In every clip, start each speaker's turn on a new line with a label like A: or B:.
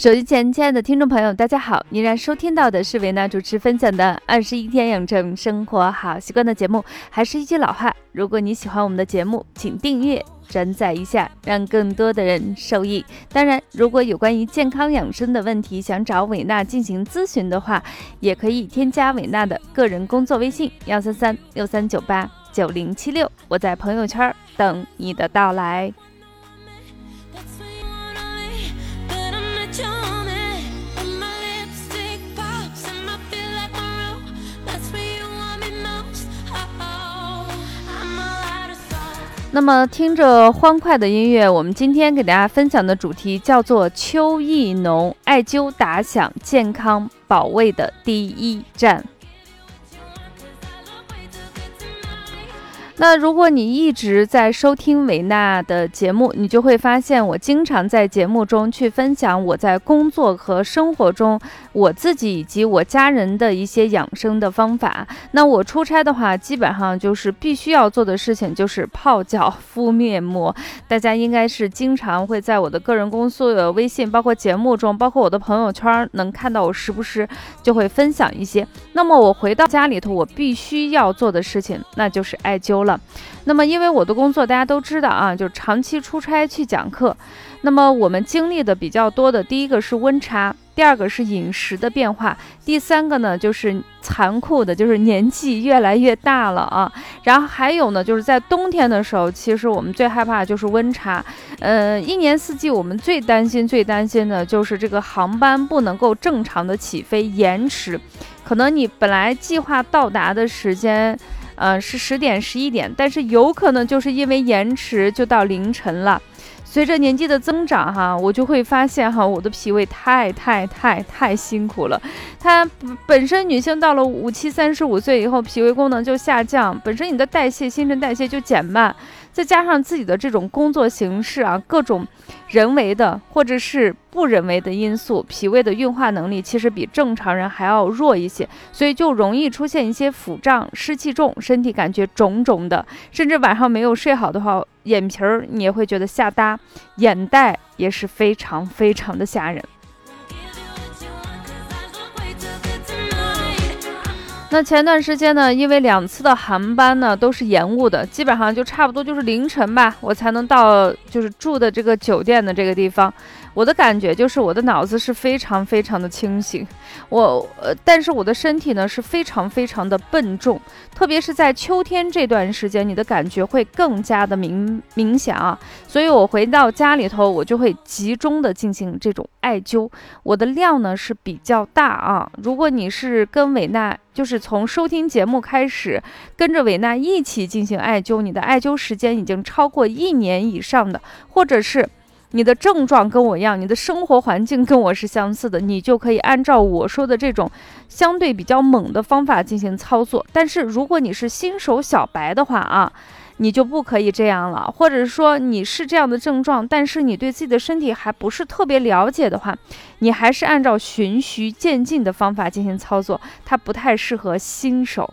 A: 手机前，亲爱的听众朋友，大家好！您然收听到的是维娜主持分享的《二十一天养成生活好习惯》的节目。还是一句老话，如果你喜欢我们的节目，请订阅、转载一下，让更多的人受益。当然，如果有关于健康养生的问题，想找维娜进行咨询的话，也可以添加维娜的个人工作微信：幺三三六三九八九零七六。我在朋友圈等你的到来。那么，听着欢快的音乐，我们今天给大家分享的主题叫做“秋意浓”，艾灸打响健康保卫的第一站。那如果你一直在收听维娜的节目，你就会发现我经常在节目中去分享我在工作和生活中我自己以及我家人的一些养生的方法。那我出差的话，基本上就是必须要做的事情就是泡脚、敷面膜。大家应该是经常会在我的个人公司的微信，包括节目中，包括我的朋友圈，能看到我时不时就会分享一些。那么我回到家里头，我必须要做的事情，那就是艾灸了。那么，因为我的工作大家都知道啊，就是长期出差去讲课。那么我们经历的比较多的，第一个是温差，第二个是饮食的变化，第三个呢就是残酷的，就是年纪越来越大了啊。然后还有呢，就是在冬天的时候，其实我们最害怕的就是温差。呃，一年四季我们最担心、最担心的就是这个航班不能够正常的起飞，延迟。可能你本来计划到达的时间。嗯，是十点十一点，但是有可能就是因为延迟就到凌晨了。随着年纪的增长，哈，我就会发现哈，我的脾胃太太太太辛苦了。它本身女性到了五七三十五岁以后，脾胃功能就下降，本身你的代谢新陈代谢就减慢。再加上自己的这种工作形式啊，各种人为的或者是不人为的因素，脾胃的运化能力其实比正常人还要弱一些，所以就容易出现一些腹胀、湿气重、身体感觉肿肿的，甚至晚上没有睡好的话，眼皮儿你也会觉得下耷，眼袋也是非常非常的吓人。那前段时间呢，因为两次的航班呢都是延误的，基本上就差不多就是凌晨吧，我才能到就是住的这个酒店的这个地方。我的感觉就是我的脑子是非常非常的清醒，我呃，但是我的身体呢是非常非常的笨重，特别是在秋天这段时间，你的感觉会更加的明明显啊。所以我回到家里头，我就会集中的进行这种艾灸，我的量呢是比较大啊。如果你是跟伟娜，就是从收听节目开始，跟着维娜一起进行艾灸，你的艾灸时间已经超过一年以上的，或者是。你的症状跟我一样，你的生活环境跟我是相似的，你就可以按照我说的这种相对比较猛的方法进行操作。但是如果你是新手小白的话啊，你就不可以这样了。或者说你是这样的症状，但是你对自己的身体还不是特别了解的话，你还是按照循序渐进的方法进行操作，它不太适合新手。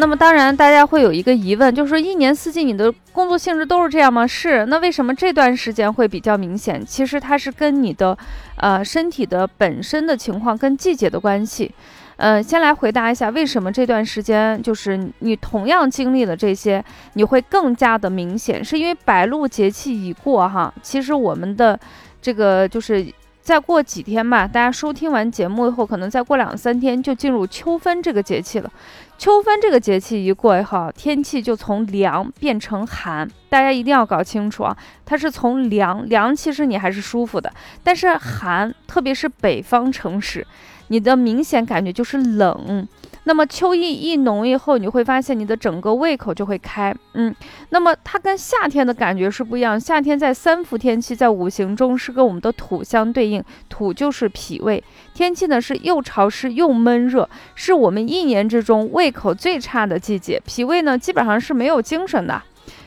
A: 那么当然，大家会有一个疑问，就是说一年四季你的工作性质都是这样吗？是。那为什么这段时间会比较明显？其实它是跟你的，呃，身体的本身的情况跟季节的关系。嗯，先来回答一下，为什么这段时间就是你同样经历了这些，你会更加的明显？是因为白露节气已过哈。其实我们的这个就是再过几天吧，大家收听完节目以后，可能再过两三天就进入秋分这个节气了。秋分这个节气一过以后，天气就从凉变成寒，大家一定要搞清楚啊！它是从凉凉，其实你还是舒服的，但是寒，特别是北方城市，你的明显感觉就是冷。那么秋意一浓以后，你会发现你的整个胃口就会开，嗯，那么它跟夏天的感觉是不一样。夏天在三伏天气，在五行中是跟我们的土相对应，土就是脾胃。天气呢是又潮湿又闷热，是我们一年之中胃口最差的季节，脾胃呢基本上是没有精神的。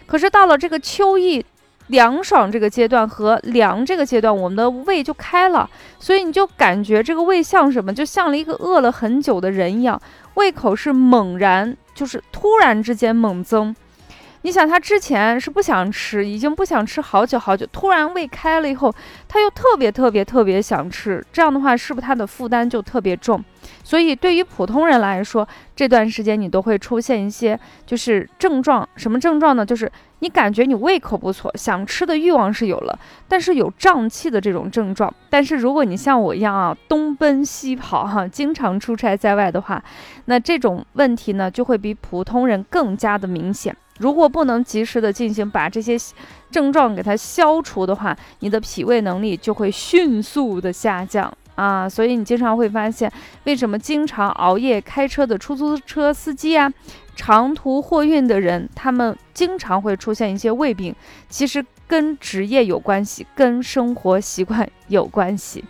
A: 可是到了这个秋意。凉爽这个阶段和凉这个阶段，我们的胃就开了，所以你就感觉这个胃像什么，就像了一个饿了很久的人一样，胃口是猛然，就是突然之间猛增。你想他之前是不想吃，已经不想吃好久好久，突然胃开了以后，他又特别特别特别想吃，这样的话是不是他的负担就特别重？所以对于普通人来说，这段时间你都会出现一些就是症状，什么症状呢？就是你感觉你胃口不错，想吃的欲望是有了，但是有胀气的这种症状。但是如果你像我一样啊，东奔西跑哈，经常出差在外的话，那这种问题呢就会比普通人更加的明显。如果不能及时的进行把这些症状给它消除的话，你的脾胃能力就会迅速的下降啊！所以你经常会发现，为什么经常熬夜开车的出租车司机啊，长途货运的人，他们经常会出现一些胃病，其实跟职业有关系，跟生活习惯有关系。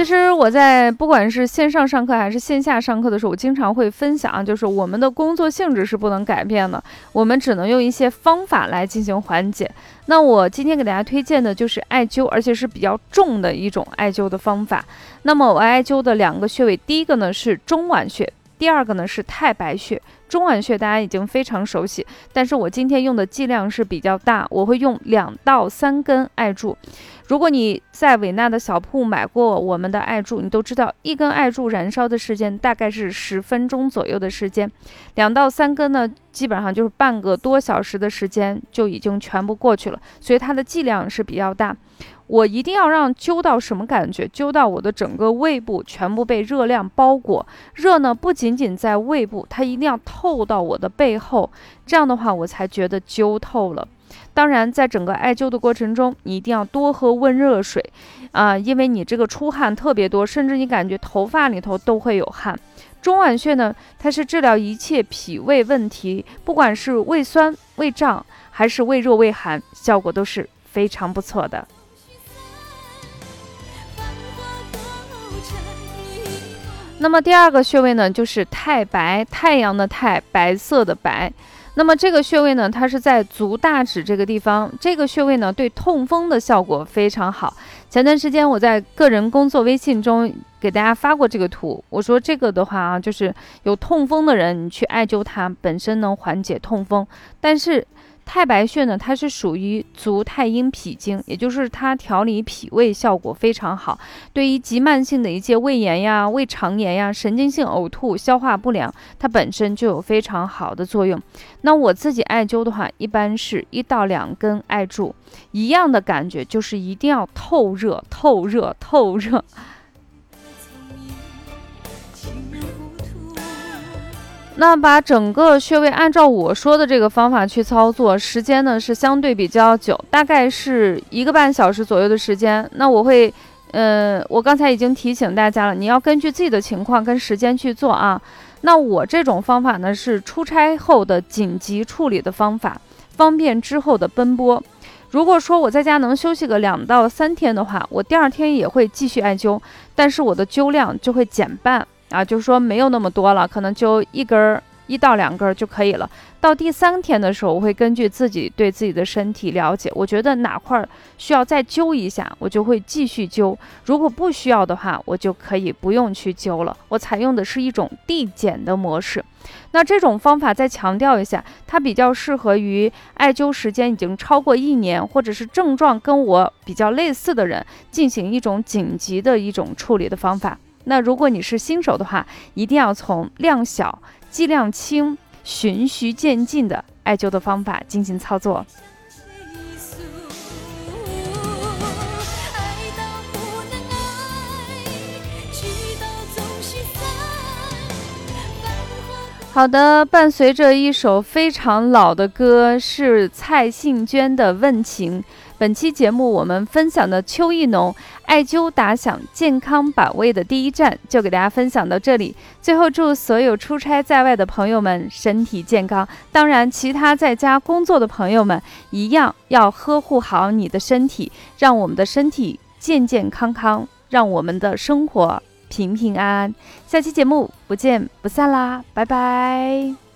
A: 其实我在不管是线上上课还是线下上课的时候，我经常会分享，就是我们的工作性质是不能改变的，我们只能用一些方法来进行缓解。那我今天给大家推荐的就是艾灸，而且是比较重的一种艾灸的方法。那么我艾灸的两个穴位，第一个呢是中脘穴，第二个呢是太白穴。中脘穴大家已经非常熟悉，但是我今天用的剂量是比较大，我会用两到三根艾柱。如果你在维纳的小铺买过我们的艾柱，你都知道一根艾柱燃烧的时间大概是十分钟左右的时间，两到三根呢，基本上就是半个多小时的时间就已经全部过去了，所以它的剂量是比较大。我一定要让灸到什么感觉？灸到我的整个胃部全部被热量包裹，热呢不仅仅在胃部，它一定要透到我的背后，这样的话我才觉得灸透了。当然，在整个艾灸的过程中，你一定要多喝温热水啊，因为你这个出汗特别多，甚至你感觉头发里头都会有汗。中脘穴呢，它是治疗一切脾胃问题，不管是胃酸、胃胀还是胃热、胃寒，效果都是非常不错的。那么第二个穴位呢，就是太白，太阳的太，白色的白。那么这个穴位呢，它是在足大指这个地方。这个穴位呢，对痛风的效果非常好。前段时间我在个人工作微信中给大家发过这个图，我说这个的话啊，就是有痛风的人，你去艾灸它，本身能缓解痛风，但是。太白穴呢，它是属于足太阴脾经，也就是它调理脾胃效果非常好。对于急慢性的一些胃炎呀、胃肠炎呀、神经性呕吐、消化不良，它本身就有非常好的作用。那我自己艾灸的话，一般是一到两根艾柱，一样的感觉，就是一定要透热、透热、透热。那把整个穴位按照我说的这个方法去操作，时间呢是相对比较久，大概是一个半小时左右的时间。那我会，呃，我刚才已经提醒大家了，你要根据自己的情况跟时间去做啊。那我这种方法呢是出差后的紧急处理的方法，方便之后的奔波。如果说我在家能休息个两到三天的话，我第二天也会继续艾灸，但是我的灸量就会减半。啊，就是说没有那么多了，可能就一根儿一到两根儿就可以了。到第三天的时候，我会根据自己对自己的身体了解，我觉得哪块需要再灸一下，我就会继续灸。如果不需要的话，我就可以不用去灸了。我采用的是一种递减的模式。那这种方法再强调一下，它比较适合于艾灸时间已经超过一年，或者是症状跟我比较类似的人，进行一种紧急的一种处理的方法。那如果你是新手的话，一定要从量小、剂量轻、循序渐进的艾灸的方法进行操作。好的，伴随着一首非常老的歌，是蔡幸娟的《问情》。本期节目我们分享的秋意浓艾灸打响健康保卫的第一站，就给大家分享到这里。最后祝所有出差在外的朋友们身体健康，当然其他在家工作的朋友们一样要呵护好你的身体，让我们的身体健健康康，让我们的生活平平安安。下期节目不见不散啦，拜拜。